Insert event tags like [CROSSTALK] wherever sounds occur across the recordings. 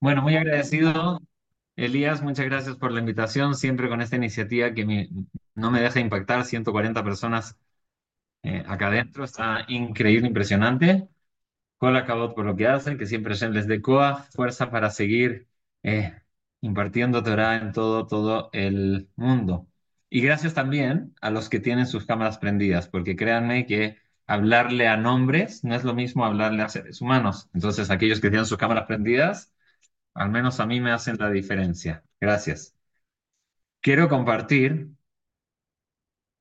Bueno, muy agradecido. Elías, muchas gracias por la invitación, siempre con esta iniciativa que me- no me deja impactar, 140 personas eh, acá adentro, está increíble, impresionante. Cola Cabot por lo que hacen, que siempre les dé coa, fuerza para seguir eh, impartiendo Torah en todo, todo el mundo. Y gracias también a los que tienen sus cámaras prendidas, porque créanme que hablarle a nombres no es lo mismo hablarle a seres humanos. Entonces, aquellos que tienen sus cámaras prendidas al menos a mí me hacen la diferencia. Gracias. Quiero compartir.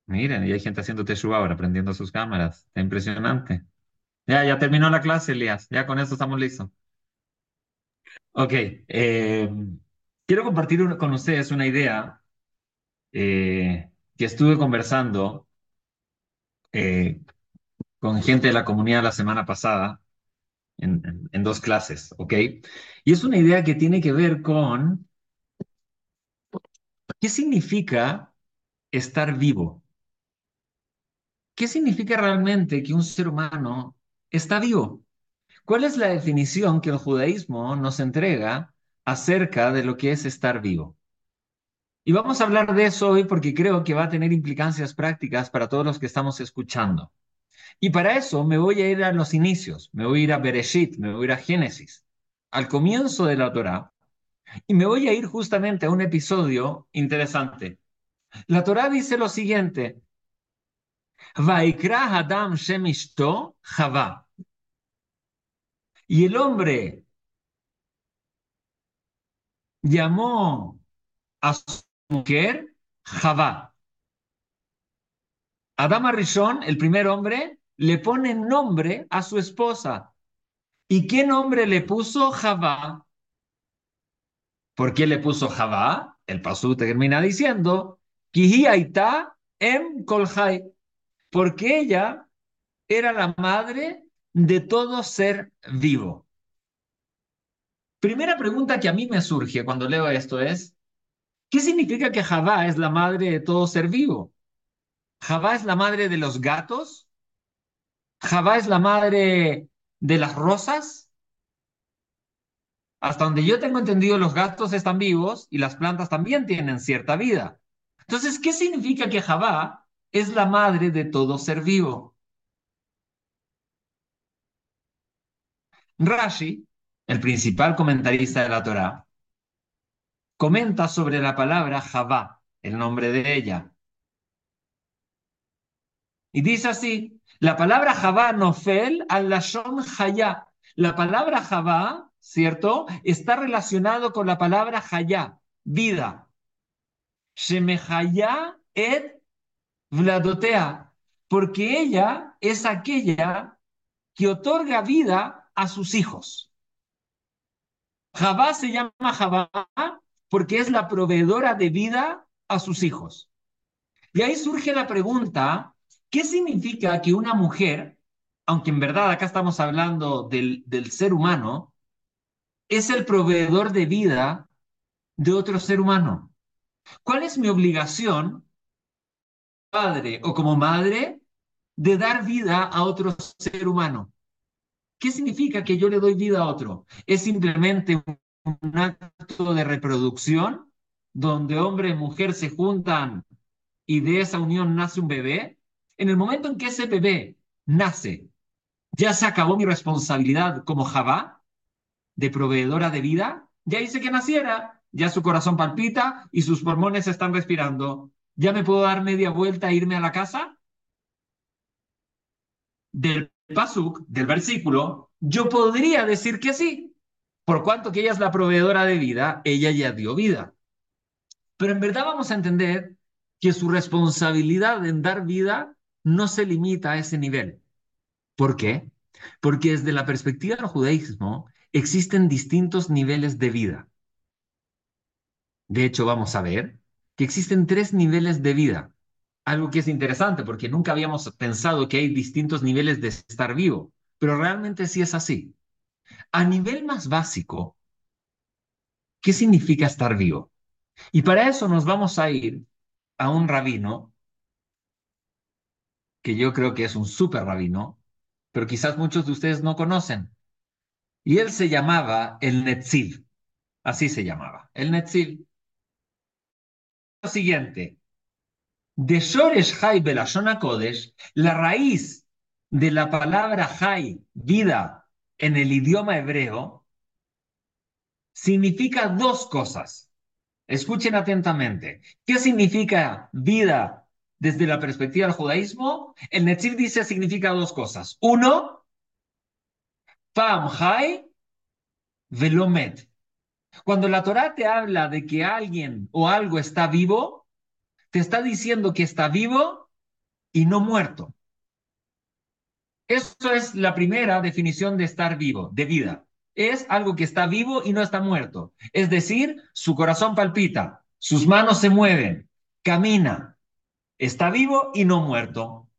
Miren, y hay gente haciendo teshuva ahora, prendiendo sus cámaras. Está impresionante. Ya, ya terminó la clase, Elías. Ya con esto estamos listos. Ok. eh, quiero compartir con ustedes una idea eh, que estuve conversando eh, con gente de la comunidad la semana pasada en, dos clases, ¿ok? Y es una idea que tiene que ver con qué significa estar vivo. ¿Qué significa realmente que un ser humano está vivo? ¿Cuál es la definición que el judaísmo nos entrega acerca de lo que es estar vivo? Y vamos a hablar de eso hoy porque creo que va a tener implicancias prácticas para todos los que estamos escuchando. Y para eso me voy a ir a los inicios, me voy a ir a Bereshit, me voy a ir a Génesis, al comienzo de la Torá, y me voy a ir justamente a un episodio interesante. La Torá dice lo siguiente, Vaikra Adam Shemishto Chava. Y el hombre llamó a su mujer Javá. Adam Arishon, el primer hombre, le pone nombre a su esposa. ¿Y qué nombre le puso Javá? ¿Por qué le puso Javá? El pasú termina diciendo, Kihi Aita em Kolhai, porque ella era la madre de todo ser vivo. Primera pregunta que a mí me surge cuando leo esto es, ¿qué significa que Javá es la madre de todo ser vivo? ¿Javá es la madre de los gatos? ¿Javá es la madre de las rosas? Hasta donde yo tengo entendido, los gatos están vivos y las plantas también tienen cierta vida. Entonces, ¿qué significa que Javá es la madre de todo ser vivo? Rashi, el principal comentarista de la Torá, comenta sobre la palabra Javá, el nombre de ella. Y dice así, la palabra Javá nofel al lashon hayá. La palabra Javá, ¿cierto? Está relacionado con la palabra hayá, vida. Shemehayá et vladotea, porque ella es aquella que otorga vida a sus hijos. Javá se llama Javá porque es la proveedora de vida a sus hijos. Y ahí surge la pregunta, ¿qué significa que una mujer, aunque en verdad acá estamos hablando del, ser humano, es el proveedor de vida de otro ser humano? ¿Cuál es mi obligación, padre o como madre, de dar vida a otro ser humano? ¿Qué significa que yo le doy vida a otro? ¿Es simplemente un acto de reproducción donde hombre y mujer se juntan y de esa unión nace un bebé? En el momento en que ese bebé nace, ya se acabó mi responsabilidad como Javá, de proveedora de vida, ya hice que naciera, ya su corazón palpita y sus pulmones están respirando. ¿Ya me puedo dar media vuelta e irme a la casa? Del pasuk, del versículo, yo podría decir que sí, por cuanto que ella es la proveedora de vida, ella ya dio vida. Pero en verdad vamos a entender que su responsabilidad en dar vida no se limita a ese nivel. ¿Por qué? Porque desde la perspectiva del judaísmo existen distintos niveles de vida. De hecho, vamos a ver que existen tres niveles de vida. Algo que es interesante porque nunca habíamos pensado que hay distintos niveles de estar vivo, pero realmente sí es así. A nivel más básico, ¿qué significa estar vivo? Y para eso nos vamos a ir a un rabino, que yo creo que es un súper rabino, pero quizás muchos de ustedes no conocen. Y él se llamaba el Netziv. así se llamaba, el Netziv. Lo siguiente, de Shoresh Hai Belashona la raíz de la palabra Hai, vida, en el idioma hebreo, significa dos cosas. Escuchen atentamente. ¿Qué significa vida desde la perspectiva del judaísmo? El Netziv dice significa dos cosas. Uno, Pam Hai Velomet. Cuando la Torah te habla de que alguien o algo está vivo, te está diciendo que está vivo y no muerto. Eso es la primera definición de estar vivo, de vida. Es algo que está vivo y no está muerto. Es decir, su corazón palpita, sus manos se mueven, camina, está vivo y no muerto.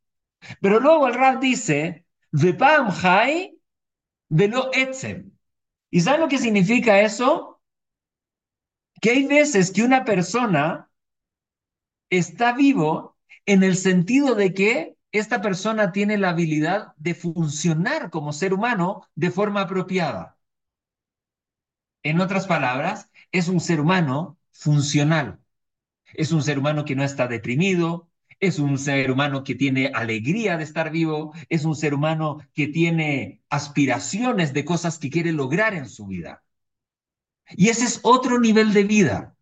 Pero luego el Rab dice, Vepam Hai Velo Etzem. ¿Y saben lo que significa eso? Que hay veces que una persona está vivo en el sentido de que esta persona tiene la habilidad de funcionar como ser humano de forma apropiada. En otras palabras, es un ser humano funcional. Es un ser humano que no está deprimido, es un ser humano que tiene alegría de estar vivo, es un ser humano que tiene aspiraciones de cosas que quiere lograr en su vida. Y ese es otro nivel de vida.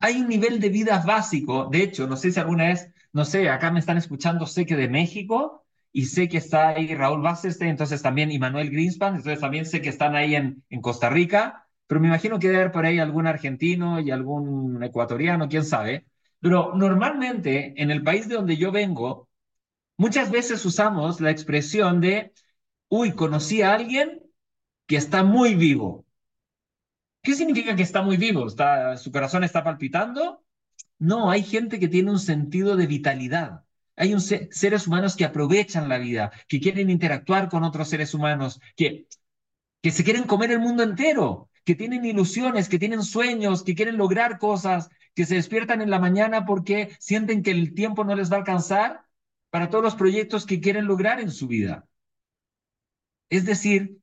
Hay un nivel de vida básico, de hecho, no sé si alguna vez, no sé, acá me están escuchando, sé que de México, y sé que está ahí Raúl Vázquez, entonces también y Manuel Greenspan, entonces también sé que están ahí en, en Costa Rica, pero me imagino que debe haber por ahí algún argentino y algún ecuatoriano, quién sabe. Pero normalmente en el país de donde yo vengo, muchas veces usamos la expresión de, uy, conocí a alguien que está muy vivo. ¿Qué significa que está muy vivo? ¿Está, ¿Su corazón está palpitando? No, hay gente que tiene un sentido de vitalidad. Hay un seres humanos que aprovechan la vida, que quieren interactuar con otros seres humanos, que, que se quieren comer el mundo entero, que tienen ilusiones, que tienen sueños, que quieren lograr cosas, que se despiertan en la mañana porque sienten que el tiempo no les va a alcanzar para todos los proyectos que quieren lograr en su vida. Es decir,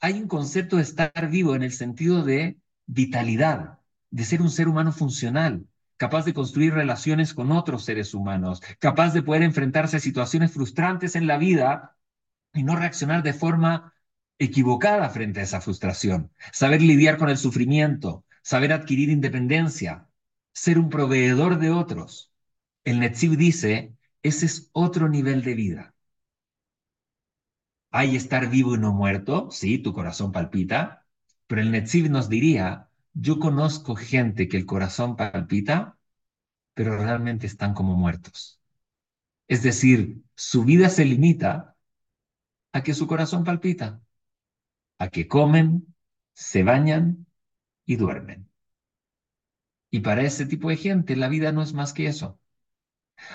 hay un concepto de estar vivo en el sentido de vitalidad, de ser un ser humano funcional, capaz de construir relaciones con otros seres humanos, capaz de poder enfrentarse a situaciones frustrantes en la vida y no reaccionar de forma equivocada frente a esa frustración, saber lidiar con el sufrimiento, saber adquirir independencia, ser un proveedor de otros. El Netziv dice, ese es otro nivel de vida. Hay estar vivo y no muerto, sí, tu corazón palpita, pero el Netziv nos diría, yo conozco gente que el corazón palpita, pero realmente están como muertos. Es decir, su vida se limita a que su corazón palpita, a que comen, se bañan y duermen. Y para ese tipo de gente la vida no es más que eso.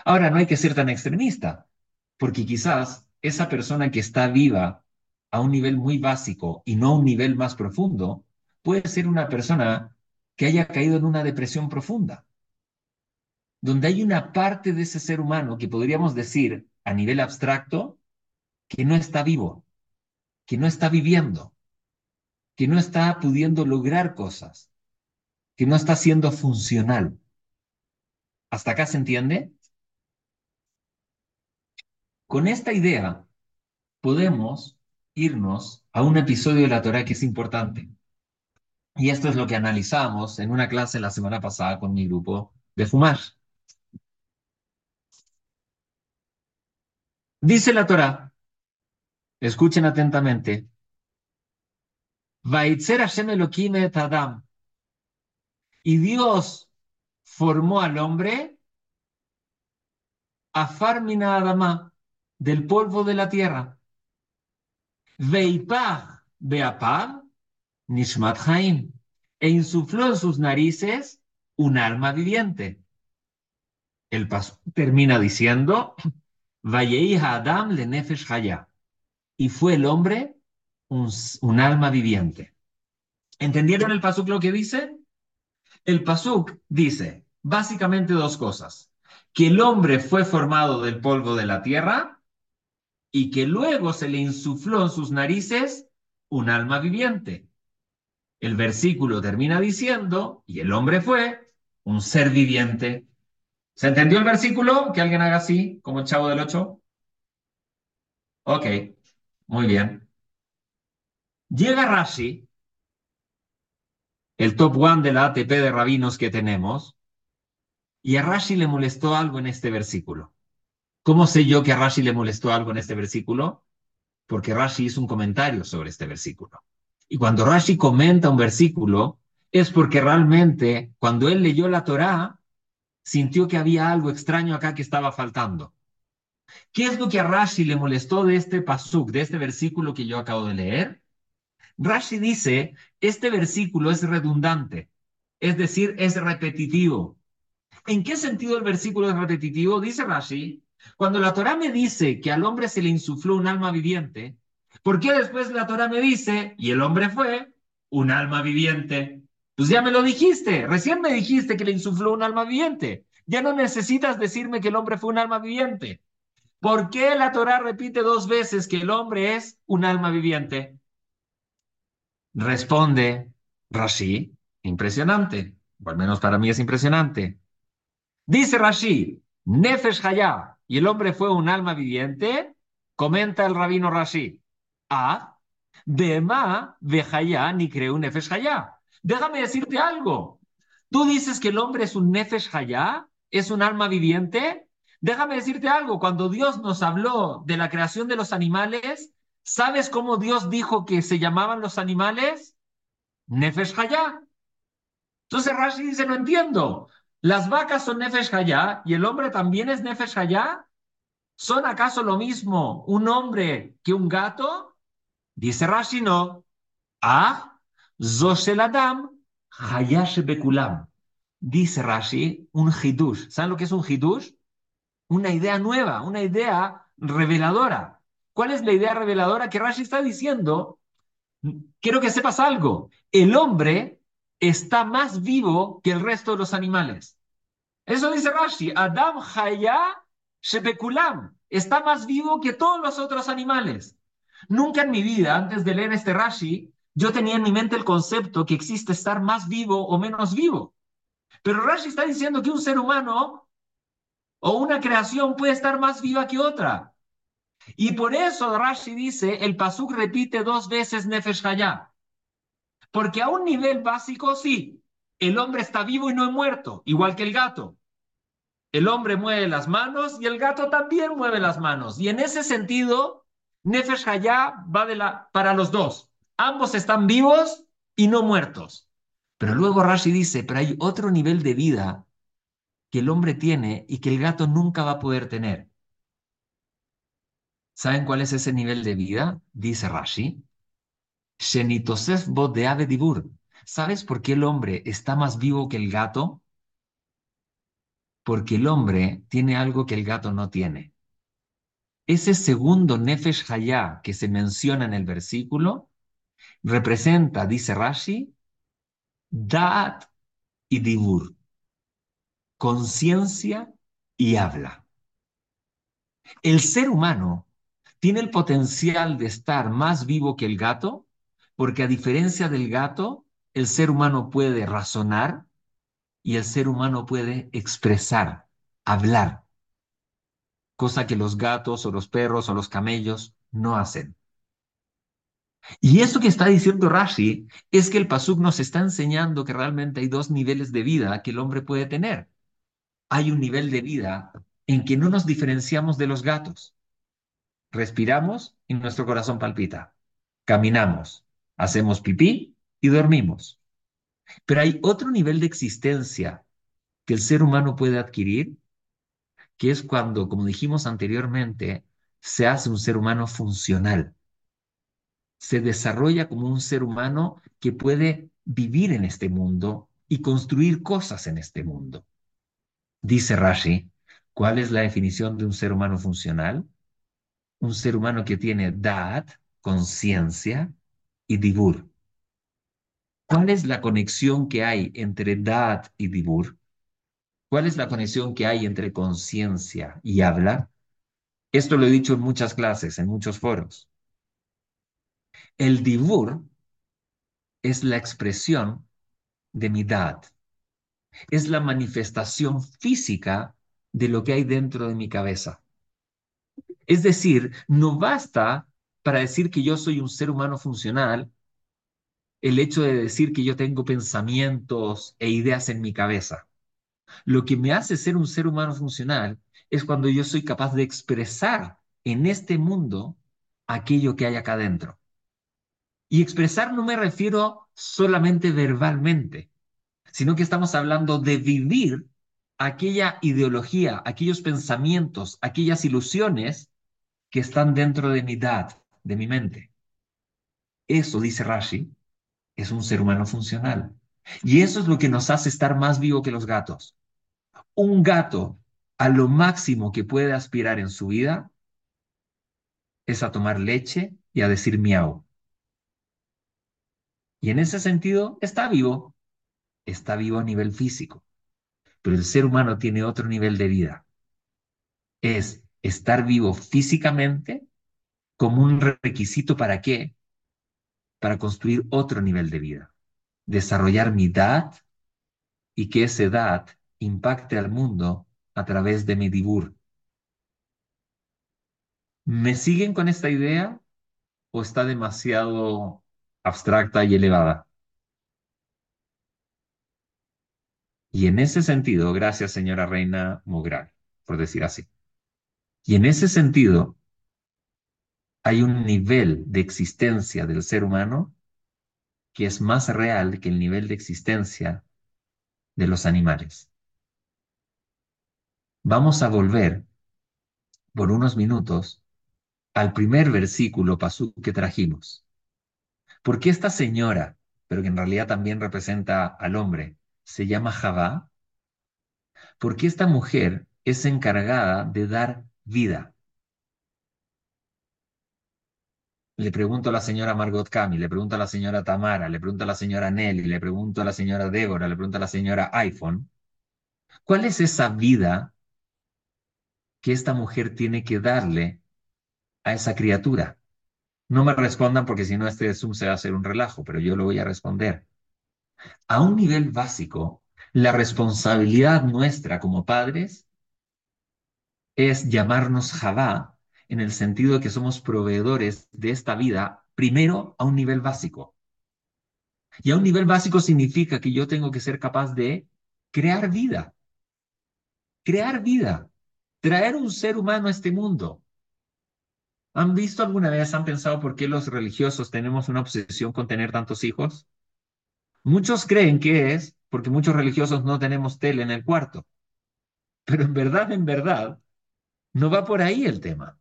Ahora, no hay que ser tan extremista, porque quizás esa persona que está viva a un nivel muy básico y no a un nivel más profundo, puede ser una persona que haya caído en una depresión profunda, donde hay una parte de ese ser humano que podríamos decir a nivel abstracto que no está vivo, que no está viviendo, que no está pudiendo lograr cosas, que no está siendo funcional. ¿Hasta acá se entiende? Con esta idea podemos irnos a un episodio de la Torah que es importante. Y esto es lo que analizamos en una clase la semana pasada con mi grupo de fumar. Dice la Torah, escuchen atentamente, Vaitzer Hashem Elohim Adam. Y Dios formó al hombre a Farmina Adama, del polvo de la tierra. Veipach Beapad Nishmat Haim, e insufló en sus narices un alma viviente. El paso termina diciendo, Adam le nefesh haya, y fue el hombre un, alma viviente. ¿Entendieron el pasuk lo que dice? El pasuk dice básicamente dos cosas: que el hombre fue formado del polvo de la tierra y que luego se le insufló en sus narices un alma viviente. el versículo termina diciendo, y el hombre fue un ser viviente. ¿Se entendió el versículo? Que alguien haga así, como el chavo del 8. Ok, muy bien. Llega Rashi, el top one de la ATP de rabinos que tenemos, y a Rashi le molestó algo en este versículo. ¿Cómo sé yo que a Rashi le molestó algo en este versículo? Porque Rashi hizo un comentario sobre este versículo. Y cuando Rashi comenta un versículo, es porque realmente cuando él leyó la Torá, sintió que había algo extraño acá que estaba faltando. ¿Qué es lo que a Rashi le molestó de este pasuk, de este versículo que yo acabo de leer? Rashi dice, este versículo es redundante, es decir, es repetitivo. ¿En qué sentido el versículo es repetitivo? Dice Rashi, cuando la Torah me dice que al hombre se le insufló un alma viviente, ¿por qué después la Torah me dice, y el hombre fue un alma viviente? Pues ya me lo dijiste, recién me dijiste que le insufló un alma viviente. Ya no necesitas decirme que el hombre fue un alma viviente. ¿Por qué la Torah repite dos veces que el hombre es un alma viviente? Responde Rashi, impresionante, o al menos para mí es impresionante. Dice Rashi, Nefesh Hayá, y el hombre fue un alma viviente, comenta el rabino Rashi. Ah, Bema Vejayá ni creó Nefesh Hayá. Déjame decirte algo. Tú dices que el hombre es un Nefesh Hayá, es un alma viviente. Déjame decirte algo. Cuando Dios nos habló de la creación de los animales, ¿sabes cómo Dios dijo que se llamaban los animales? Nefesh Hayá. Entonces Rashi dice, no entiendo. ¿Las vacas son Nefesh Hayá y el hombre también es Nefesh Hayá? ¿Son acaso lo mismo un hombre que un gato? Dice Rashi, no. Ah, Zoshel Adam, Hayash Bekulam. Dice Rashi, un hidush. ¿Saben lo que es un hidush? Una idea nueva, una idea reveladora. ¿Cuál es la idea reveladora que Rashi está diciendo? Quiero que sepas algo. El hombre está más vivo que el resto de los animales. Eso dice Rashi, Adam Haya Shebekulam, está más vivo que todos los otros animales. Nunca en mi vida, antes de leer este Rashi, yo tenía en mi mente el concepto que existe estar más vivo o menos vivo. Pero Rashi está diciendo que un ser humano o una creación puede estar más viva que otra. Y por eso Rashi dice, el Pasuk repite dos veces Nefesh Hayah. Porque a un nivel básico, sí, el hombre está vivo y no muerto, igual que el gato. El hombre mueve las manos y el gato también mueve las manos. Y en ese sentido, Nefesh Hayah va de la, para los dos. Ambos están vivos y no muertos. Pero luego Rashi dice, pero hay otro nivel de vida que el hombre tiene y que el gato nunca va a poder tener. ¿Saben cuál es ese nivel de vida? Dice Rashi. Shenitosef de Ave Dibur. ¿Sabes por qué el hombre está más vivo que el gato? Porque el hombre tiene algo que el gato no tiene. Ese segundo Nefesh Hayah que se menciona en el versículo representa, dice Rashi, Daat y Dibur, conciencia y habla. El ser humano tiene el potencial de estar más vivo que el gato porque a diferencia del gato, el ser humano puede razonar y el ser humano puede expresar, hablar, cosa que los gatos o los perros o los camellos no hacen. Y eso que está diciendo Rashi es que el Pasuk nos está enseñando que realmente hay dos niveles de vida que el hombre puede tener. Hay un nivel de vida en que no nos diferenciamos de los gatos. Respiramos y nuestro corazón palpita. Caminamos, hacemos pipí y dormimos. Pero hay otro nivel de existencia que el ser humano puede adquirir, que es cuando, como dijimos anteriormente, se hace un ser humano funcional. Se desarrolla como un ser humano que puede vivir en este mundo y construir cosas en este mundo. Dice Rashi, ¿cuál es la definición de un ser humano funcional? Un ser humano que tiene dad, conciencia, y Dibur. ¿Cuál es la conexión que hay entre Dad y Dibur? ¿Cuál es la conexión que hay entre conciencia y habla? Esto lo he dicho en muchas clases, en muchos foros. El Dibur es la expresión de mi dad. Es la manifestación física de lo que hay dentro de mi cabeza. Es decir, no basta para decir que yo soy un ser humano funcional el hecho de decir que yo tengo pensamientos e ideas en mi cabeza. Lo que me hace ser un ser humano funcional es cuando yo soy capaz de expresar en este mundo aquello que hay acá adentro. Y expresar no me refiero solamente verbalmente, sino que estamos hablando de vivir aquella ideología, aquellos pensamientos, aquellas ilusiones que están dentro de mi edad, de mi mente. Eso, dice Rashi, es un ser humano funcional. Y eso es lo que nos hace estar más vivo que los gatos. Un gato, a lo máximo que puede aspirar en su vida, es a tomar leche y a decir miau. Y en ese sentido, está vivo. Está vivo a nivel físico. Pero el ser humano tiene otro nivel de vida. Es estar vivo físicamente como un requisito para qué? Para construir otro nivel de vida. Desarrollar mi edad y que esa edad impacte al mundo a través de mi dibur. ¿Me siguen con esta idea o está demasiado abstracta y elevada? Y en ese sentido, gracias señora Reina Mugral, por decir así. Y en ese sentido, hay un nivel de existencia del ser humano que es más real que el nivel de existencia de los animales. Vamos a volver por unos minutos al primer versículo pasú que trajimos. Porque esta señora, pero que en realidad también representa al hombre, se llama Javá? Porque esta mujer es encargada de dar vida. Le pregunto a la señora Margot Cami, le pregunto a la señora Tamara, le pregunto a la señora Nelly, le pregunto a la señora Débora, le pregunto a la señora iPhone, ¿cuál es esa vida que esta mujer tiene que darle a esa criatura? No me respondan porque si no este Zoom se va a hacer un relajo, pero yo lo voy a responder. A un nivel básico, la responsabilidad nuestra como padres es llamarnos Javá en el sentido de que somos proveedores de esta vida, primero a un nivel básico. Y a un nivel básico significa que yo tengo que ser capaz de crear vida. Crear vida. Traer un ser humano a este mundo. ¿Han visto alguna vez, han pensado por qué los religiosos tenemos una obsesión con tener tantos hijos? Muchos creen que es porque muchos religiosos no tenemos tele en el cuarto. Pero en verdad, en verdad, no va por ahí el tema.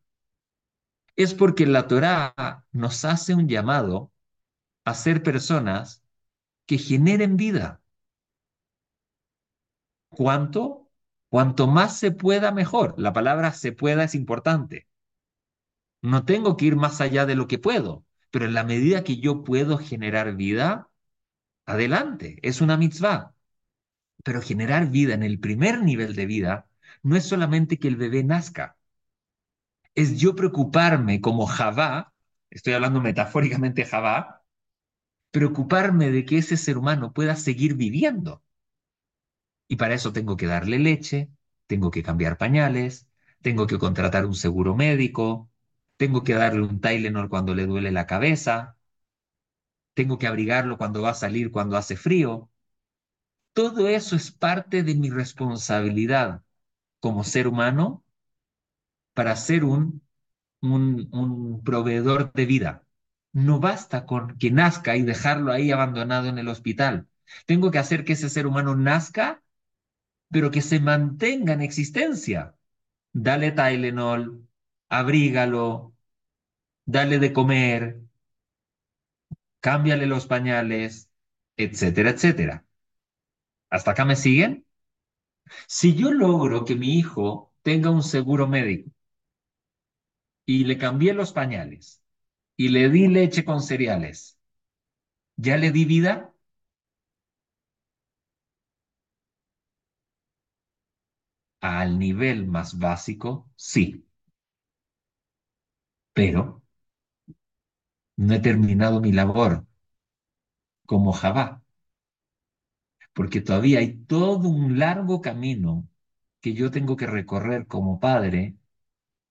Es porque la Torá nos hace un llamado a ser personas que generen vida. ¿Cuánto? Cuanto más se pueda, mejor. La palabra se pueda es importante. No tengo que ir más allá de lo que puedo, pero en la medida que yo puedo generar vida, adelante, es una mitzvah. Pero generar vida en el primer nivel de vida no es solamente que el bebé nazca, es yo preocuparme como Javá, estoy hablando metafóricamente Javá, preocuparme de que ese ser humano pueda seguir viviendo. Y para eso tengo que darle leche, tengo que cambiar pañales, tengo que contratar un seguro médico, tengo que darle un Tylenol cuando le duele la cabeza, tengo que abrigarlo cuando va a salir cuando hace frío. Todo eso es parte de mi responsabilidad como ser humano para ser un, un, proveedor de vida. No basta con que nazca y dejarlo ahí abandonado en el hospital. Tengo que hacer que ese ser humano nazca, pero que se mantenga en existencia. Dale Tylenol, abrígalo, dale de comer, cámbiale los pañales, etcétera, etcétera. ¿Hasta acá me siguen? Si yo logro que mi hijo tenga un seguro médico y le cambié los pañales y le di leche con cereales, ¿ya le di vida? Al nivel más básico, sí. Pero no he terminado mi labor. como Javá, porque todavía hay todo un largo camino que yo tengo que recorrer como padre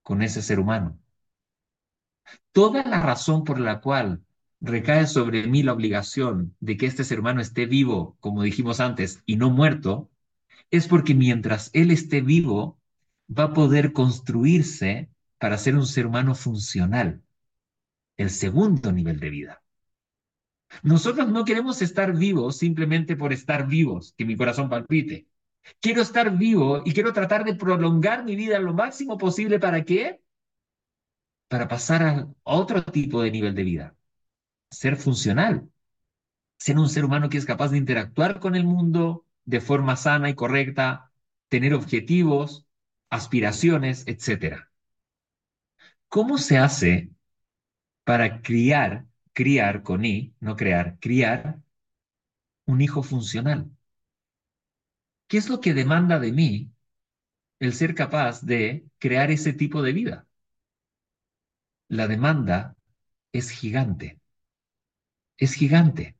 con ese ser humano. Toda la razón por la cual recae sobre mí la obligación de que este ser humano esté vivo, como dijimos antes, y no muerto, es porque mientras él esté vivo, va a poder construirse para ser un ser humano funcional, el segundo nivel de vida. Nosotros no queremos estar vivos simplemente por estar vivos, que mi corazón palpite. Quiero estar vivo y quiero tratar de prolongar mi vida lo máximo posible para qué? Para pasar a otro tipo de nivel de vida. Ser funcional. Ser un ser humano que es capaz de interactuar con el mundo de forma sana y correcta, tener objetivos, aspiraciones, etc. ¿Cómo se hace para criar, criar con I, no crear, criar un hijo funcional? ¿Qué es lo que demanda de mí el ser capaz de crear ese tipo de vida? La demanda es gigante. Es gigante.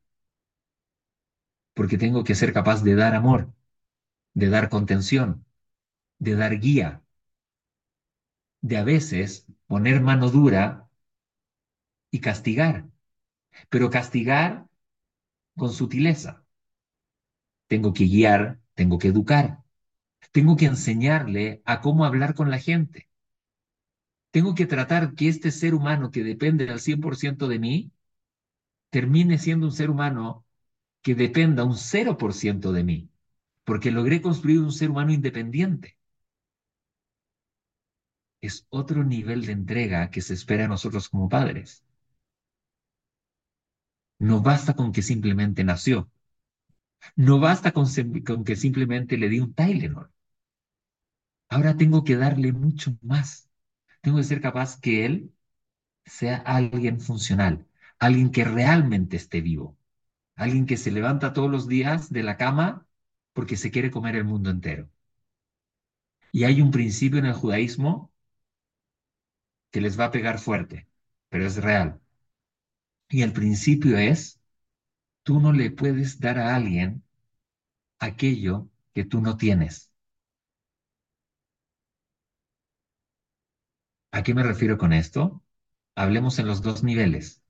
Porque tengo que ser capaz de dar amor, de dar contención, de dar guía, de a veces poner mano dura y castigar, pero castigar con sutileza. Tengo que guiar, tengo que educar, tengo que enseñarle a cómo hablar con la gente. Tengo que tratar que este ser humano que depende al 100% de mí termine siendo un ser humano que dependa un 0% de mí, porque logré construir un ser humano independiente. Es otro nivel de entrega que se espera a nosotros como padres. No basta con que simplemente nació. No basta con, que simplemente le di un Tylenol. Ahora tengo que darle mucho más. Tengo que ser capaz que él sea alguien funcional, alguien que realmente esté vivo, alguien que se levanta todos los días de la cama porque se quiere comer el mundo entero. Y hay un principio en el judaísmo que les va a pegar fuerte, pero es real. Y el principio es, tú no le puedes dar a alguien aquello que tú no tienes. ¿A qué me refiero con esto? Hablemos en los dos niveles.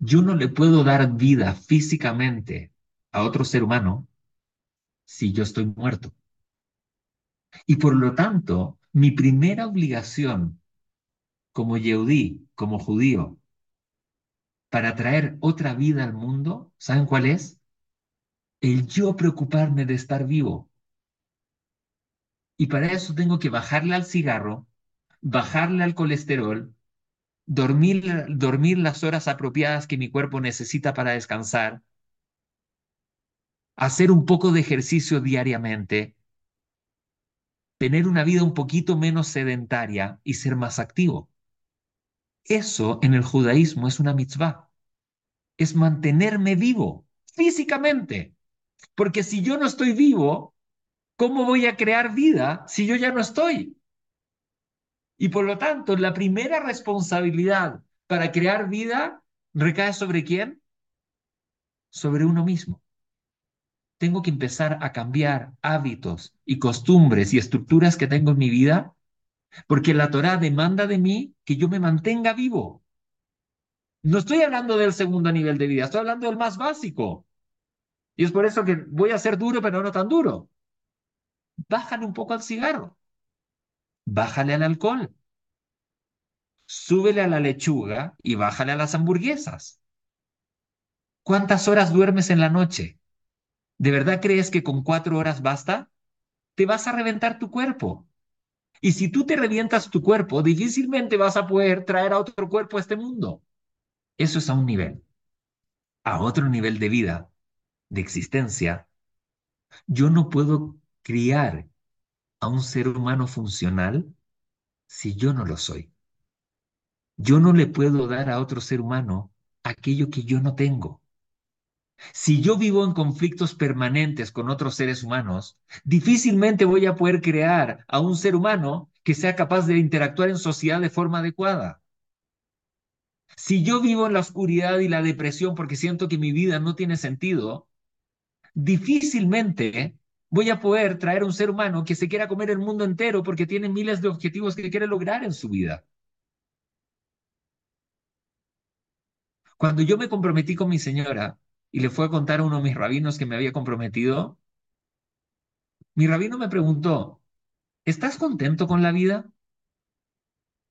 Yo no le puedo dar vida físicamente a otro ser humano si yo estoy muerto. Y por lo tanto, mi primera obligación como Yehudí, como judío, para traer otra vida al mundo, ¿saben cuál es? El yo preocuparme de estar vivo. Y para eso tengo que bajarle al cigarro, bajarle al colesterol, dormir, dormir las horas apropiadas que mi cuerpo necesita para descansar, hacer un poco de ejercicio diariamente, tener una vida un poquito menos sedentaria y ser más activo. Eso en el judaísmo es una mitzvah. Es mantenerme vivo físicamente. Porque si yo no estoy vivo, ¿cómo voy a crear vida si yo ya no estoy? Y por lo tanto, la primera responsabilidad para crear vida recae sobre quién? Sobre uno mismo. Tengo que empezar a cambiar hábitos y costumbres y estructuras que tengo en mi vida porque la Torah demanda de mí que yo me mantenga vivo. No estoy hablando del segundo nivel de vida, estoy hablando del más básico. Y es por eso que voy a ser duro, pero no tan duro. Bájale un poco al cigarro. Bájale al alcohol. Súbele a la lechuga y bájale a las hamburguesas. ¿Cuántas horas duermes en la noche? ¿De verdad crees que con cuatro horas basta? Te vas a reventar tu cuerpo. Y si tú te revientas tu cuerpo, difícilmente vas a poder traer a otro cuerpo a este mundo. Eso es a un nivel. A otro nivel de vida, de existencia, yo no puedo criar a un ser humano funcional si yo no lo soy. Yo no le puedo dar a otro ser humano aquello que yo no tengo. Si yo vivo en conflictos permanentes con otros seres humanos, difícilmente voy a poder crear a un ser humano que sea capaz de interactuar en sociedad de forma adecuada. Si yo vivo en la oscuridad y la depresión porque siento que mi vida no tiene sentido, difícilmente voy a poder traer a un ser humano que se quiera comer el mundo entero porque tiene miles de objetivos que quiere lograr en su vida. Cuando yo me comprometí con mi señora y le fue a contar a uno de mis rabinos que me había comprometido, mi rabino me preguntó, ¿estás contento con la vida?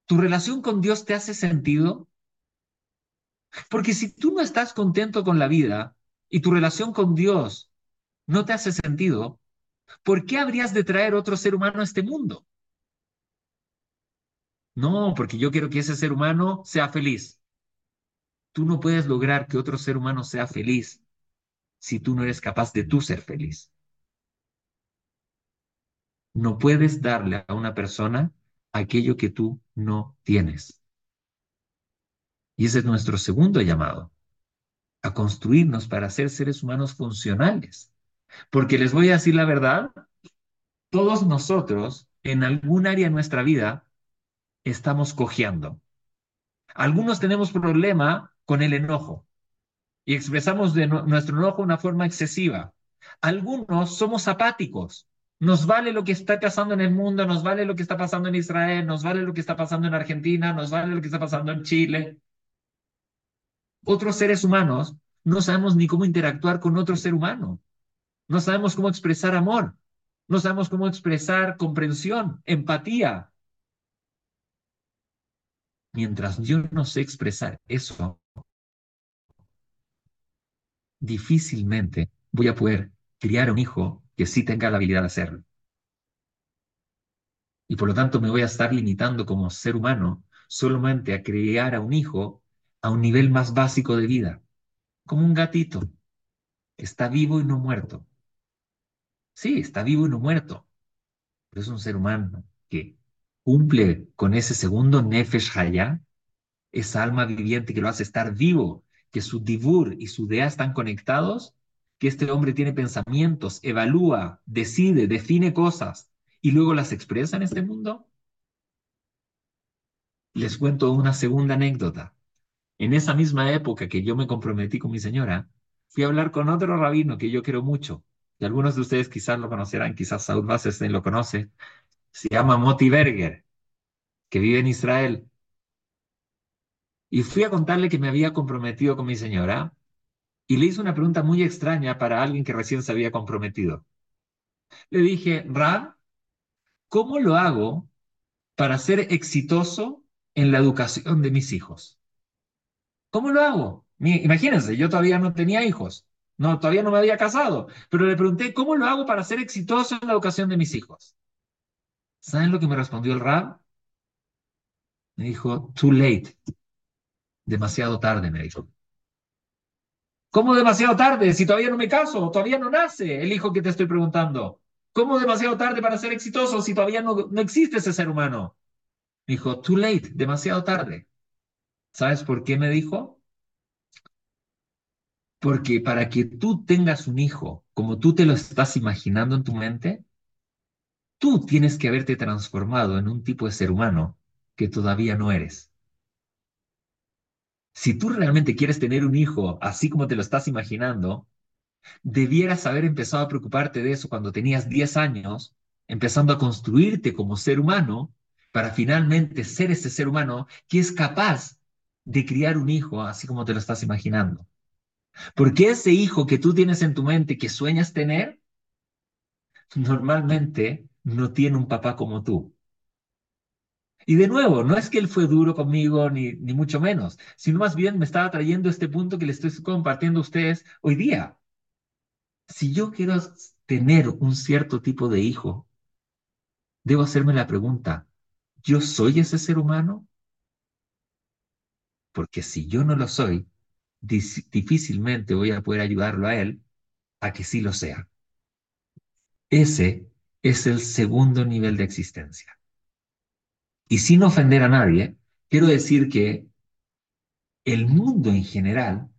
¿Tu relación con Dios te hace sentido? Porque si tú no estás contento con la vida y tu relación con Dios no te hace sentido, ¿por qué habrías de traer otro ser humano a este mundo? No, porque yo quiero que ese ser humano sea feliz. Tú no puedes lograr que otro ser humano sea feliz si tú no eres capaz de tú ser feliz. No puedes darle a una persona aquello que tú no tienes. Y ese es nuestro segundo llamado, a construirnos para ser seres humanos funcionales. Porque les voy a decir la verdad, todos nosotros en algún área de nuestra vida estamos cojeando. Algunos tenemos problema con el enojo y expresamos de nuestro enojo de una forma excesiva. Algunos somos apáticos. Nos vale lo que está pasando en el mundo, nos vale lo que está pasando en Israel, nos vale lo que está pasando en Argentina, nos vale lo que está pasando en Chile. Otros seres humanos no sabemos ni cómo interactuar con otro ser humano. No sabemos cómo expresar amor. No sabemos cómo expresar comprensión, empatía. Mientras yo no sé expresar eso, difícilmente voy a poder criar un hijo que sí tenga la habilidad de hacerlo. Y por lo tanto me voy a estar limitando como ser humano solamente a criar a un hijo a un nivel más básico de vida, como un gatito que está vivo y no muerto. Sí, está vivo y no muerto, pero es un ser humano que cumple con ese segundo Nefesh Hayah, esa alma viviente que lo hace estar vivo, que su divur y su dea están conectados, que este hombre tiene pensamientos, evalúa, decide, define cosas y luego las expresa en este mundo. Les cuento una segunda anécdota. En esa misma época que yo me comprometí con mi señora, fui a hablar con otro rabino que yo quiero mucho, y algunos de ustedes quizás lo conocerán, quizás Saúl Wasserstein lo conoce, se llama Moti Berger, que vive en Israel. Y fui a contarle que me había comprometido con mi señora, y le hice una pregunta muy extraña para alguien que recién se había comprometido. Le dije, Rab, ¿cómo lo hago para ser exitoso en la educación de mis hijos? ¿Cómo lo hago? Imagínense, yo todavía no tenía hijos, no, todavía no me había casado, pero le pregunté, ¿cómo lo hago para ser exitoso en la educación de mis hijos? ¿Saben lo que me respondió el Rab? Me dijo, too late. Demasiado tarde, me dijo. ¿Cómo demasiado tarde? Si todavía no me caso, todavía no nace el hijo que te estoy preguntando. ¿Cómo demasiado tarde para ser exitoso si todavía no, no existe ese ser humano? Me dijo, too late, demasiado tarde. ¿Sabes por qué me dijo? Porque para que tú tengas un hijo como tú te lo estás imaginando en tu mente, tú tienes que haberte transformado en un tipo de ser humano que todavía no eres. Si tú realmente quieres tener un hijo así como te lo estás imaginando, debieras haber empezado a preocuparte de eso cuando tenías 10 años, empezando a construirte como ser humano para finalmente ser ese ser humano que es capaz de criar un hijo así como te lo estás imaginando. Porque ese hijo que tú tienes en tu mente que sueñas tener, normalmente no tiene un papá como tú. Y de nuevo, no es que él fue duro conmigo, ni, ni mucho menos, sino más bien me estaba trayendo este punto que le estoy compartiendo a ustedes hoy día. Si yo quiero tener un cierto tipo de hijo, debo hacerme la pregunta, ¿yo soy ese ser humano? Porque si yo no lo soy, difícilmente voy a poder ayudarlo a él a que sí lo sea. Ese es el segundo nivel de existencia. Y sin ofender a nadie, quiero decir que el mundo en general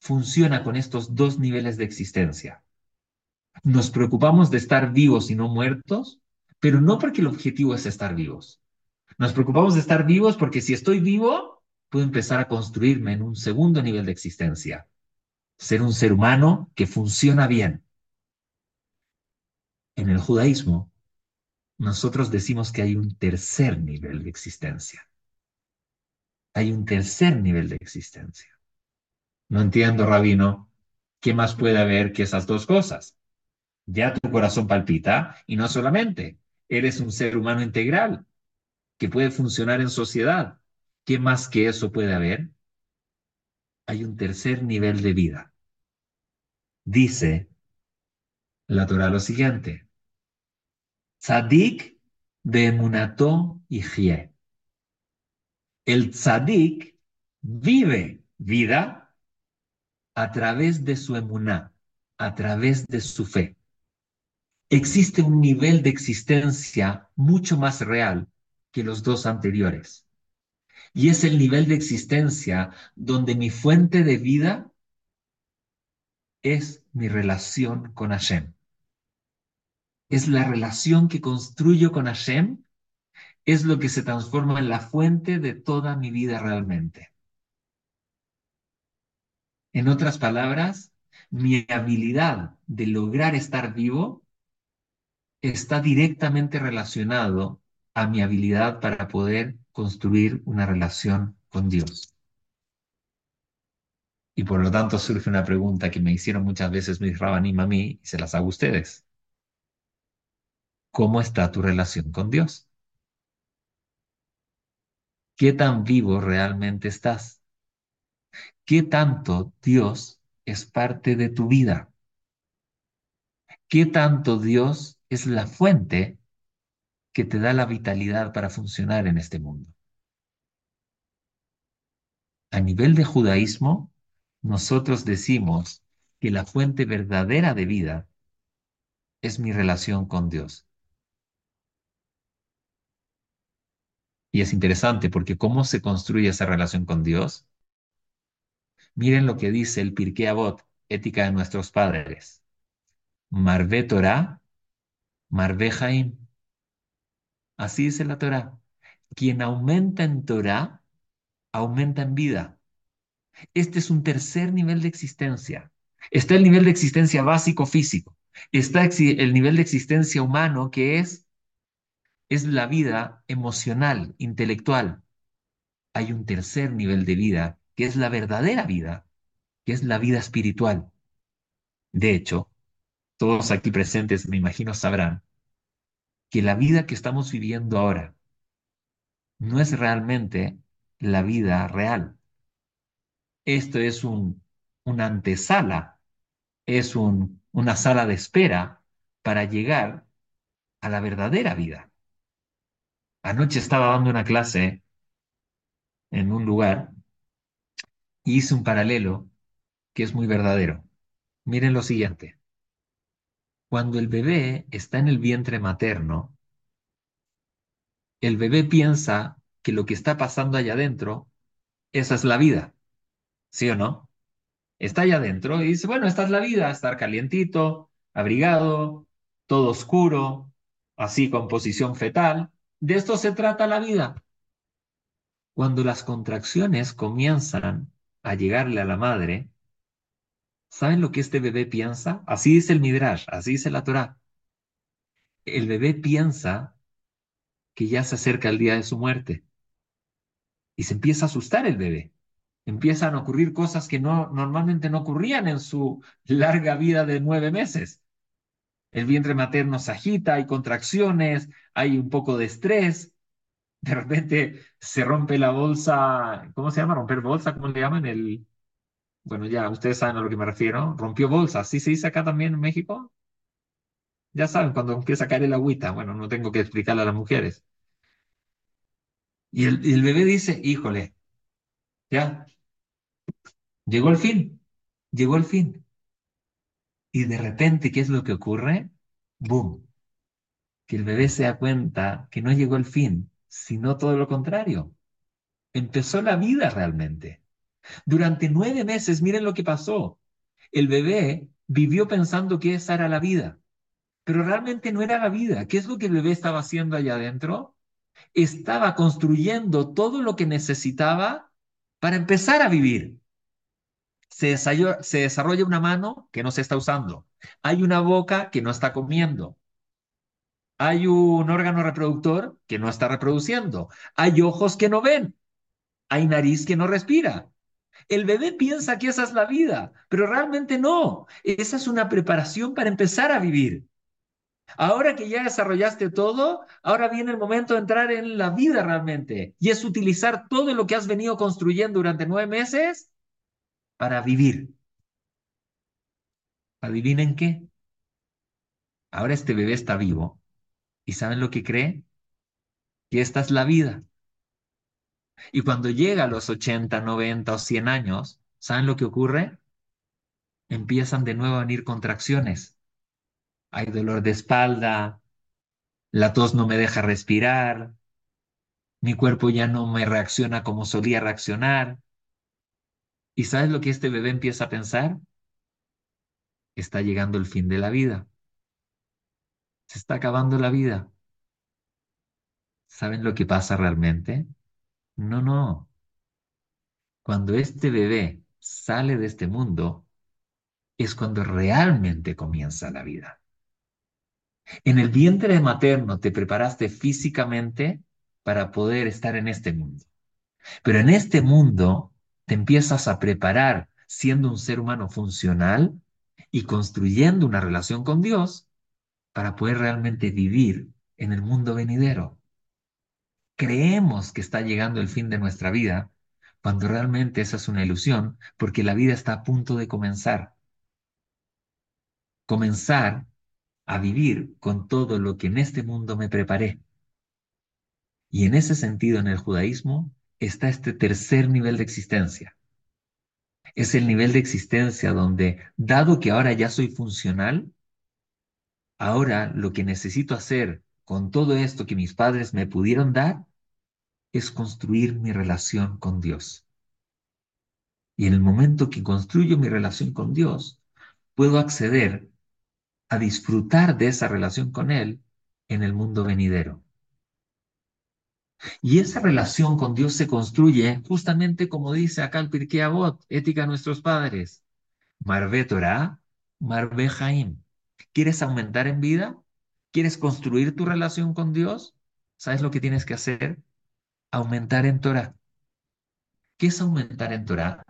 funciona con estos dos niveles de existencia. Nos preocupamos de estar vivos y no muertos, pero no porque el objetivo es estar vivos. Nos preocupamos de estar vivos porque si estoy vivo, puedo empezar a construirme en un segundo nivel de existencia. Ser un ser humano que funciona bien. En el judaísmo, nosotros decimos que hay un tercer nivel de existencia. Hay un tercer nivel de existencia. No entiendo, rabino, ¿qué más puede haber que esas dos cosas? Ya tu corazón palpita y no solamente, eres un ser humano integral que puede funcionar en sociedad. ¿Qué más que eso puede haber? Hay un tercer nivel de vida. Dice la Torah lo siguiente. Tzadik beemunato yihye. El tzadik vive vida a través de su emuná, a través de su fe. Existe un nivel de existencia mucho más real que los dos anteriores. Y es el nivel de existencia donde mi fuente de vida es mi relación con Hashem. Es la relación que construyo con Hashem, es lo que se transforma en la fuente de toda mi vida realmente. En otras palabras, mi habilidad de lograr estar vivo está directamente relacionado a mi habilidad para poder construir una relación con Dios. Y por lo tanto surge una pregunta que me hicieron muchas veces mis rabanim a mí y se las hago a ustedes. ¿Cómo está tu relación con Dios? ¿Qué tan vivo realmente estás? ¿Qué tanto Dios es parte de tu vida? ¿Qué tanto Dios es la fuente que te da la vitalidad para funcionar en este mundo? A nivel de judaísmo, nosotros decimos que la fuente verdadera de vida es mi relación con Dios. Y es interesante porque ¿cómo se construye esa relación con Dios? Miren lo que dice el Pirkei Avot, ética de nuestros padres. Marve Torah, Marve Jaim. Así dice la Torah. Quien aumenta en Torah, aumenta en vida. Este es un tercer nivel de existencia. Está el nivel de existencia básico físico. Está el nivel de existencia humano que es, es la vida emocional, intelectual. Hay un tercer nivel de vida que es la verdadera vida, que es la vida espiritual. De hecho, todos aquí presentes, me imagino, sabrán que la vida que estamos viviendo ahora no es realmente la vida real. Esto es un, una antesala, es un, una sala de espera para llegar a la verdadera vida. Anoche estaba dando una clase en un lugar y hice un paralelo que es muy verdadero. Miren lo siguiente. Cuando el bebé está en el vientre materno, el bebé piensa que lo que está pasando allá adentro, esa es la vida. ¿Sí o no? Está allá adentro y dice, bueno, esta es la vida, estar calientito, abrigado, todo oscuro, así con posición fetal. De esto se trata la vida. Cuando las contracciones comienzan a llegarle a la madre, ¿saben lo que este bebé piensa? Así dice el Midrash, así dice la Torah. El bebé piensa que ya se acerca el día de su muerte. Y se empieza a asustar el bebé empiezan a ocurrir cosas que no, normalmente no ocurrían en su larga vida de nueve meses. El vientre materno se agita, hay contracciones, hay un poco de estrés, de repente se rompe la bolsa, ¿cómo se llama? Romper bolsa, ¿cómo le llaman? El, bueno, ya ustedes saben a lo que me refiero, rompió bolsa, ¿sí se dice acá también en México? Ya saben, cuando empieza a caer el agüita, bueno, no tengo que explicarle a las mujeres. Y el, el bebé dice, híjole, ya, Llegó el fin, llegó el fin. Y de repente, ¿qué es lo que ocurre? ¡Boom! Que el bebé se da cuenta que no llegó el fin, sino todo lo contrario. Empezó la vida realmente. Durante nueve meses, miren lo que pasó. El bebé vivió pensando que esa era la vida, pero realmente no era la vida. ¿Qué es lo que el bebé estaba haciendo allá adentro? Estaba construyendo todo lo que necesitaba para empezar a vivir. Se desarrolla, una mano que no se está usando. Hay una boca que no está comiendo. Hay un órgano reproductor que no está reproduciendo. Hay ojos que no ven. Hay nariz que no respira. El bebé piensa que esa es la vida, pero realmente no. Esa es una preparación para empezar a vivir. Ahora que ya desarrollaste todo, ahora viene el momento de entrar en la vida realmente. Y es utilizar todo lo que has venido construyendo durante nueve meses para vivir. ¿Adivinen qué? Ahora este bebé está vivo. ¿Y saben lo que cree? Que esta es la vida. Y cuando llega a los 80, 90 o 100 años, ¿saben lo que ocurre? Empiezan de nuevo a venir contracciones. Hay dolor de espalda, la tos no me deja respirar, mi cuerpo ya no me reacciona como solía reaccionar. ¿Y sabes lo que este bebé empieza a pensar? Está llegando el fin de la vida. Se está acabando la vida. ¿Saben lo que pasa realmente? No, no. Cuando este bebé sale de este mundo, es cuando realmente comienza la vida. En el vientre materno te preparaste físicamente para poder estar en este mundo. Pero en este mundo te empiezas a preparar siendo un ser humano funcional y construyendo una relación con Dios para poder realmente vivir en el mundo venidero. Creemos que está llegando el fin de nuestra vida cuando realmente esa es una ilusión porque la vida está a punto de comenzar. Comenzar a vivir con todo lo que en este mundo me preparé. Y en ese sentido, en el judaísmo, está este tercer nivel de existencia. Es el nivel de existencia donde, dado que ahora ya soy funcional, ahora lo que necesito hacer con todo esto que mis padres me pudieron dar es construir mi relación con Dios. Y en el momento que construyo mi relación con Dios, puedo acceder a disfrutar de esa relación con Él en el mundo venidero. Y esa relación con Dios se construye justamente como dice acá el Pirkei Avot, ética de nuestros padres. Marve Torah, Marve Jaim. ¿Quieres aumentar en vida? ¿Quieres construir tu relación con Dios? ¿Sabes lo que tienes que hacer? Aumentar en Torah. ¿Qué es aumentar en Torah?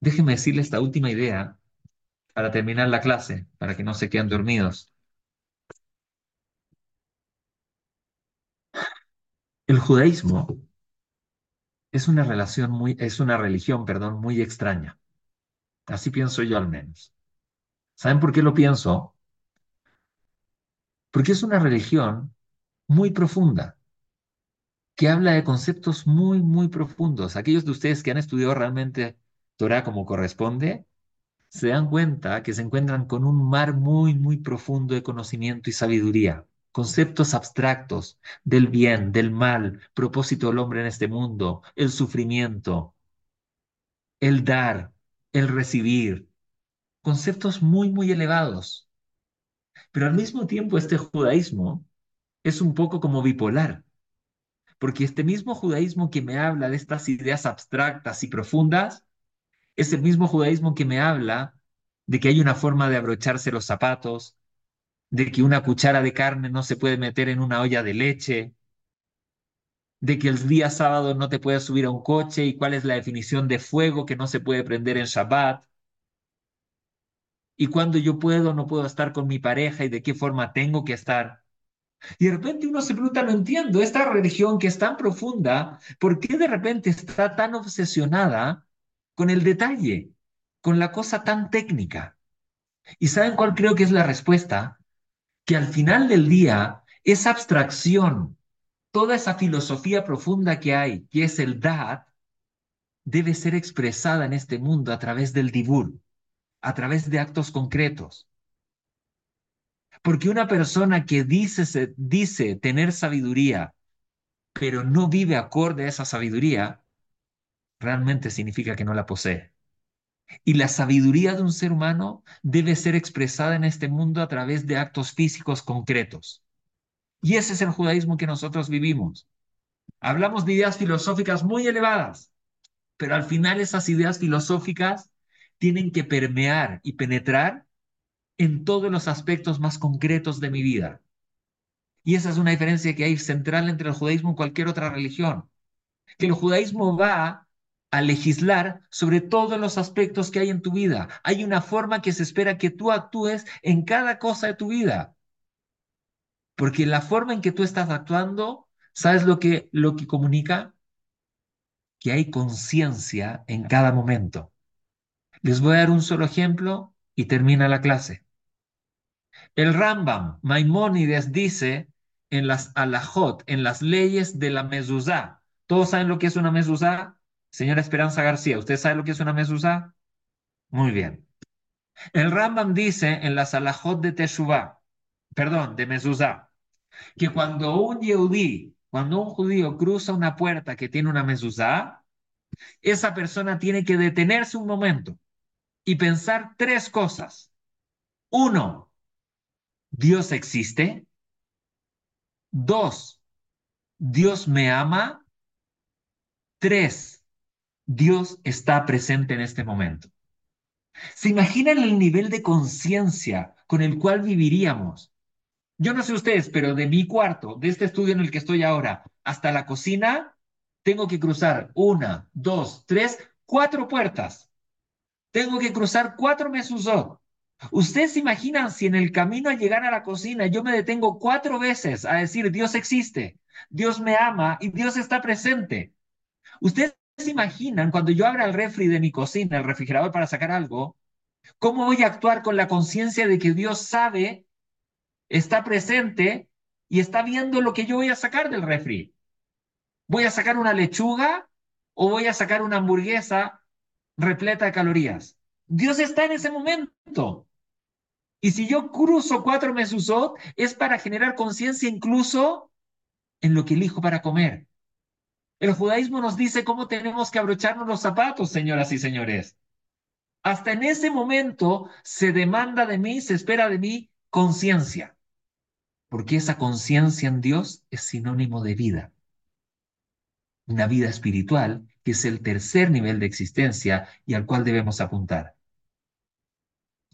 Déjenme decirle esta última idea para terminar la clase, para que no se queden dormidos. El judaísmo es una relación muy, es una religión, perdón, muy extraña. Así pienso yo al menos. ¿Saben por qué lo pienso? Porque es una religión muy profunda, que habla de conceptos muy, muy profundos. Aquellos de ustedes que han estudiado realmente Torah como corresponde, se dan cuenta que se encuentran con un mar muy, muy profundo de conocimiento y sabiduría conceptos abstractos del bien, del mal, propósito del hombre en este mundo, el sufrimiento, el dar, el recibir, conceptos muy, muy elevados. Pero al mismo tiempo este judaísmo es un poco como bipolar, porque este mismo judaísmo que me habla de estas ideas abstractas y profundas, es el mismo judaísmo que me habla de que hay una forma de abrocharse los zapatos, de que una cuchara de carne no se puede meter en una olla de leche, de que el día sábado no te puedes subir a un coche y cuál es la definición de fuego que no se puede prender en Shabbat, y cuando yo puedo no puedo estar con mi pareja y de qué forma tengo que estar. Y de repente uno se pregunta, no entiendo, esta religión que es tan profunda, ¿por qué de repente está tan obsesionada con el detalle, con la cosa tan técnica? ¿Y saben cuál creo que es la respuesta? Que al final del día, esa abstracción, toda esa filosofía profunda que hay, que es el Dad, debe ser expresada en este mundo a través del Dibur, a través de actos concretos. Porque una persona que dice, dice tener sabiduría, pero no vive acorde a esa sabiduría, realmente significa que no la posee. Y la sabiduría de un ser humano debe ser expresada en este mundo a través de actos físicos concretos. Y ese es el judaísmo que nosotros vivimos. Hablamos de ideas filosóficas muy elevadas, pero al final esas ideas filosóficas tienen que permear y penetrar en todos los aspectos más concretos de mi vida. Y esa es una diferencia que hay central entre el judaísmo y cualquier otra religión. Que el judaísmo va a legislar sobre todos los aspectos que hay en tu vida. Hay una forma que se espera que tú actúes en cada cosa de tu vida. Porque la forma en que tú estás actuando, ¿sabes lo que, lo que comunica? Que hay conciencia en cada momento. Les voy a dar un solo ejemplo y termina la clase. El Rambam, Maimónides, dice en las alajot, en las leyes de la mezuzá. ¿Todos saben lo que es una mezuzá? Señora Esperanza García, ¿usted sabe lo que es una mezuzá? Muy bien. El Rambam dice en las alajot de Teshuvah, perdón, de mezuzá, que cuando un yehudí, cuando un judío cruza una puerta que tiene una mezuzá, esa persona tiene que detenerse un momento y pensar tres cosas. Uno, Dios existe. Dos, Dios me ama. Tres, Dios está presente en este momento. ¿Se imaginan el nivel de conciencia con el cual viviríamos? Yo no sé ustedes, pero de mi cuarto, de este estudio en el que estoy ahora, hasta la cocina, tengo que cruzar una, dos, tres, cuatro puertas. Tengo que cruzar cuatro mesuzot. ¿Ustedes se imaginan si en el camino a llegar a la cocina yo me detengo cuatro veces a decir Dios existe, Dios me ama y Dios está presente? ¿Ustedes se imaginan cuando yo abra el refri de mi cocina, el refrigerador para sacar algo, cómo voy a actuar con la conciencia de que Dios sabe, está presente y está viendo lo que yo voy a sacar del refri? ¿Voy a sacar una lechuga o voy a sacar una hamburguesa repleta de calorías? Dios está en ese momento. Y si yo cruzo cuatro mesuzot, es para generar conciencia incluso en lo que elijo para comer. El judaísmo nos dice cómo tenemos que abrocharnos los zapatos, señoras y señores. Hasta en ese momento se demanda de mí, se espera de mí conciencia, porque esa conciencia en Dios es sinónimo de vida. Una vida espiritual que es el tercer nivel de existencia y al cual debemos apuntar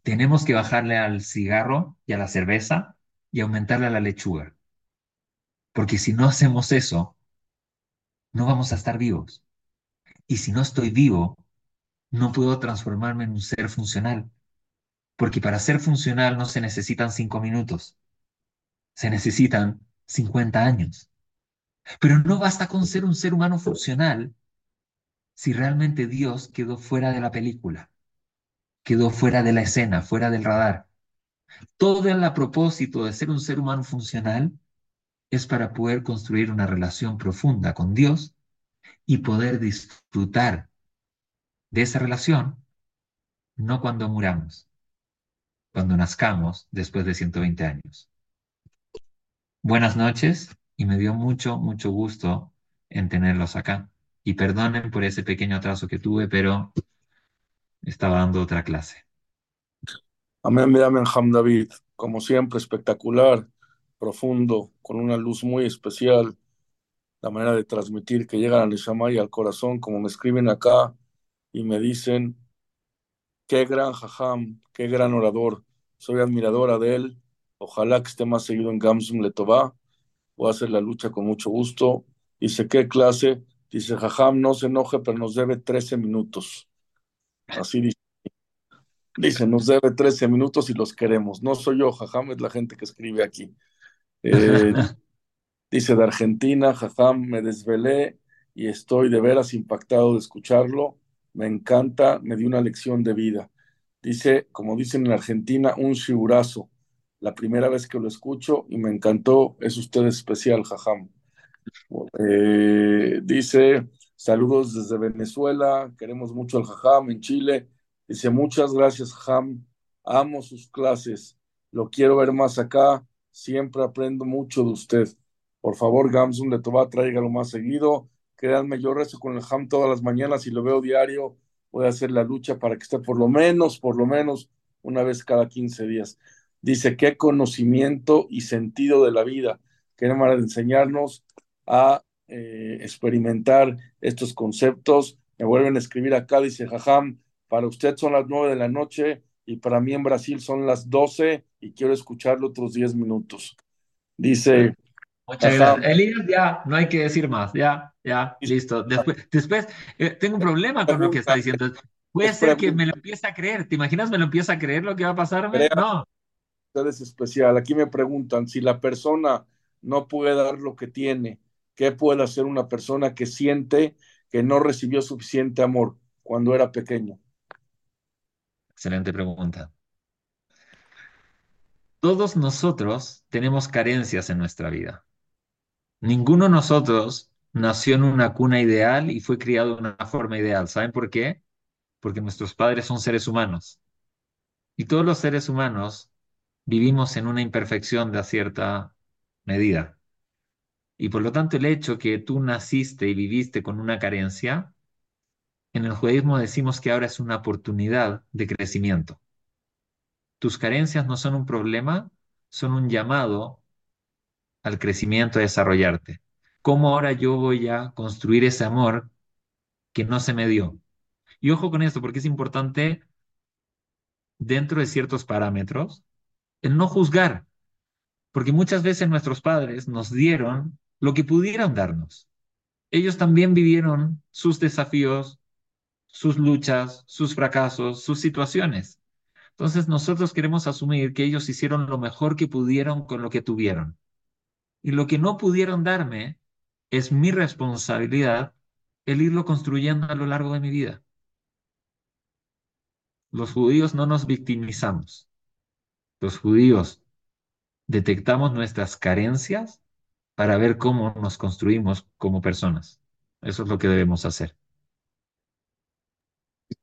tenemos que bajarle al cigarro y a la cerveza y aumentarle a la lechuga. Porque si no hacemos eso, no vamos a estar vivos. Y si no estoy vivo, no puedo transformarme en un ser funcional. Porque para ser funcional no se necesitan cinco minutos, se necesitan 50 años. Pero no basta con ser un ser humano funcional si realmente Dios quedó fuera de la película quedó fuera de la escena, fuera del radar. Todo el propósito de ser un ser humano funcional es para poder construir una relación profunda con Dios y poder disfrutar de esa relación, no cuando muramos, cuando nazcamos después de 120 años. Buenas noches y me dio mucho, mucho gusto en tenerlos acá. Y perdonen por ese pequeño atraso que tuve, pero estaba dando otra clase. Amén, amén, Ham David. Como siempre, espectacular, profundo, con una luz muy especial. La manera de transmitir que llega al Neshama y al corazón, como me escriben acá y me dicen, qué gran Jajam, qué gran orador. Soy admiradora de él. Ojalá que esté más seguido en Gamsum Letová. Voy a hacer la lucha con mucho gusto. Dice, ¿qué clase? Dice, Jajam, no se enoje, pero nos debe 13 minutos. Así dice. Dice, nos debe 13 minutos y los queremos. No soy yo, Jajam, es la gente que escribe aquí. Eh, [LAUGHS] dice de Argentina, Jajam, me desvelé y estoy de veras impactado de escucharlo. Me encanta, me dio una lección de vida. Dice, como dicen en Argentina, un shigurazo. La primera vez que lo escucho y me encantó, es usted especial, Jajam. Eh, dice, Saludos desde Venezuela, queremos mucho al Jajam en Chile. Dice, muchas gracias, Jajam. Amo sus clases. Lo quiero ver más acá. Siempre aprendo mucho de usted. Por favor, Gamsun de Toba, tráigalo más seguido. Créanme, yo rezo con el Jam todas las mañanas y lo veo diario. Voy a hacer la lucha para que esté por lo menos, por lo menos, una vez cada 15 días. Dice, qué conocimiento y sentido de la vida. De enseñarnos a eh, experimentar estos conceptos. Me vuelven a escribir acá, dice Jajam, para usted son las nueve de la noche y para mí en Brasil son las doce y quiero escucharlo otros diez minutos. Dice... Muchas gracias. Elías, ya, no hay que decir más, ya, ya, listo. Después, después eh, tengo un problema con lo que está diciendo. Puede ser que me lo empiece a creer. ¿Te imaginas me lo empieza a creer lo que va a pasarme? No. Es especial. Aquí me preguntan si la persona no puede dar lo que tiene, ¿qué puede hacer una persona que siente que no recibió suficiente amor cuando era pequeño? Excelente pregunta. Todos nosotros tenemos carencias en nuestra vida. Ninguno de nosotros nació en una cuna ideal y fue criado de una forma ideal. ¿Saben por qué? Porque nuestros padres son seres humanos. Y todos los seres humanos vivimos en una imperfección de cierta medida. Y por lo tanto el hecho que tú naciste y viviste con una carencia, en el judaísmo decimos que ahora es una oportunidad de crecimiento. Tus carencias no son un problema, son un llamado al crecimiento, a desarrollarte. ¿Cómo ahora yo voy a construir ese amor que no se me dio? Y ojo con esto, porque es importante, dentro de ciertos parámetros, el no juzgar, porque muchas veces nuestros padres nos dieron lo que pudieron darnos. Ellos también vivieron sus desafíos, sus luchas, sus fracasos, sus situaciones. Entonces nosotros queremos asumir que ellos hicieron lo mejor que pudieron con lo que tuvieron. Y lo que no pudieron darme es mi responsabilidad el irlo construyendo a lo largo de mi vida. Los judíos no nos victimizamos. Los judíos detectamos nuestras carencias para ver cómo nos construimos como personas. Eso es lo que debemos hacer.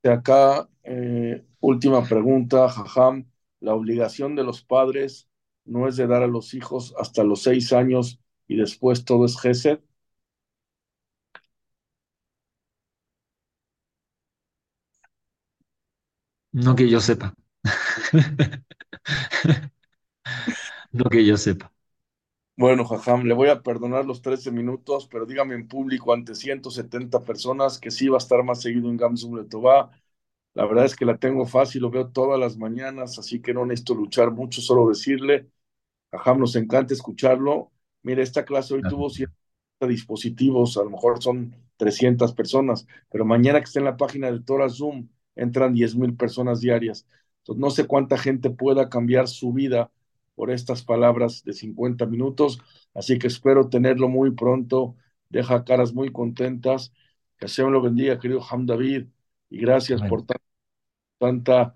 Acá, eh, última pregunta, Jajam. La obligación de los padres no es de dar a los hijos hasta los seis años y después todo es Gesed. No que yo sepa. [LAUGHS] no que yo sepa. Bueno, Jajam, le voy a perdonar los 13 minutos, pero dígame en público ante 170 personas que sí va a estar más seguido en Gamsum Letová. La verdad es que la tengo fácil, lo veo todas las mañanas, así que no necesito luchar mucho, solo decirle, Jajam, nos encanta escucharlo. Mire, esta clase hoy tuvo 100 dispositivos, a lo mejor son 300 personas, pero mañana que esté en la página de Torah Zoom, entran 10 mil personas diarias. Entonces, no sé cuánta gente pueda cambiar su vida por estas palabras de 50 minutos, así que espero tenerlo muy pronto. Deja caras muy contentas. Que Hashem lo bendiga, querido Ham David, y gracias por tanta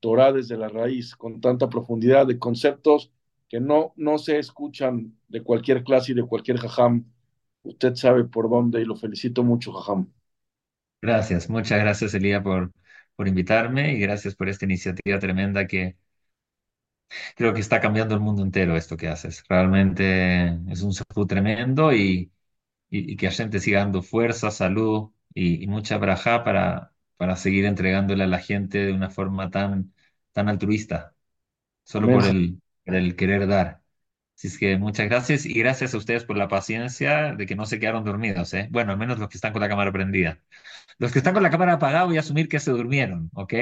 Torah desde la raíz, con tanta profundidad de conceptos que no, no se escuchan de cualquier clase y de cualquier jajam. Usted sabe por dónde y lo felicito mucho, jajam. Gracias, muchas gracias, Elía, por, por invitarme y gracias por esta iniciativa tremenda que, creo que está cambiando el mundo entero esto que haces. Realmente es un salud tremendo y, y, que la gente siga dando fuerza, salud y, mucha braja para, para seguir entregándole a la gente de una forma tan, tan altruista, solo por el, por el querer dar. Así es que muchas gracias y gracias a ustedes por la paciencia de que no se quedaron dormidos, ¿eh? Bueno, al menos los que están con la cámara prendida. Los que están con la cámara apagada voy a asumir que se durmieron, ¿ok?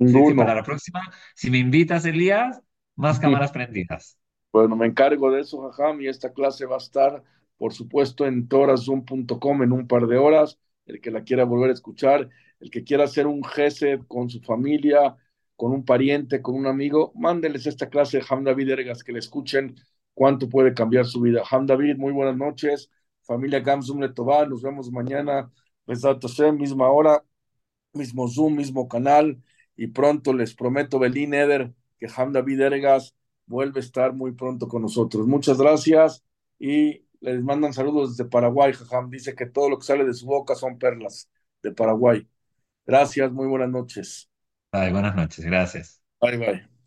Así que para la próxima, si me invitas, Elías, más cámaras prendidas. Bueno, me encargo de eso, Jajam, y esta clase va a estar, por supuesto, en torazoom.com en un par de horas. El que la quiera volver a escuchar, el que quiera hacer un GESED con su familia, con un pariente, con un amigo, mándeles esta clase de Ham David Ergas, que le escuchen cuánto puede cambiar su vida. Ham David, muy buenas noches. Familia Gamsum Letová, nos vemos mañana, misma hora, mismo Zoom, mismo canal, y pronto les prometo, Belín Eder, que Ham David Ergas vuelve a estar muy pronto con nosotros. Muchas gracias y les mandan saludos desde Paraguay. Ham dice que todo lo que sale de su boca son perlas de Paraguay. Gracias, muy buenas noches. Bye, buenas noches, gracias. Bye, bye.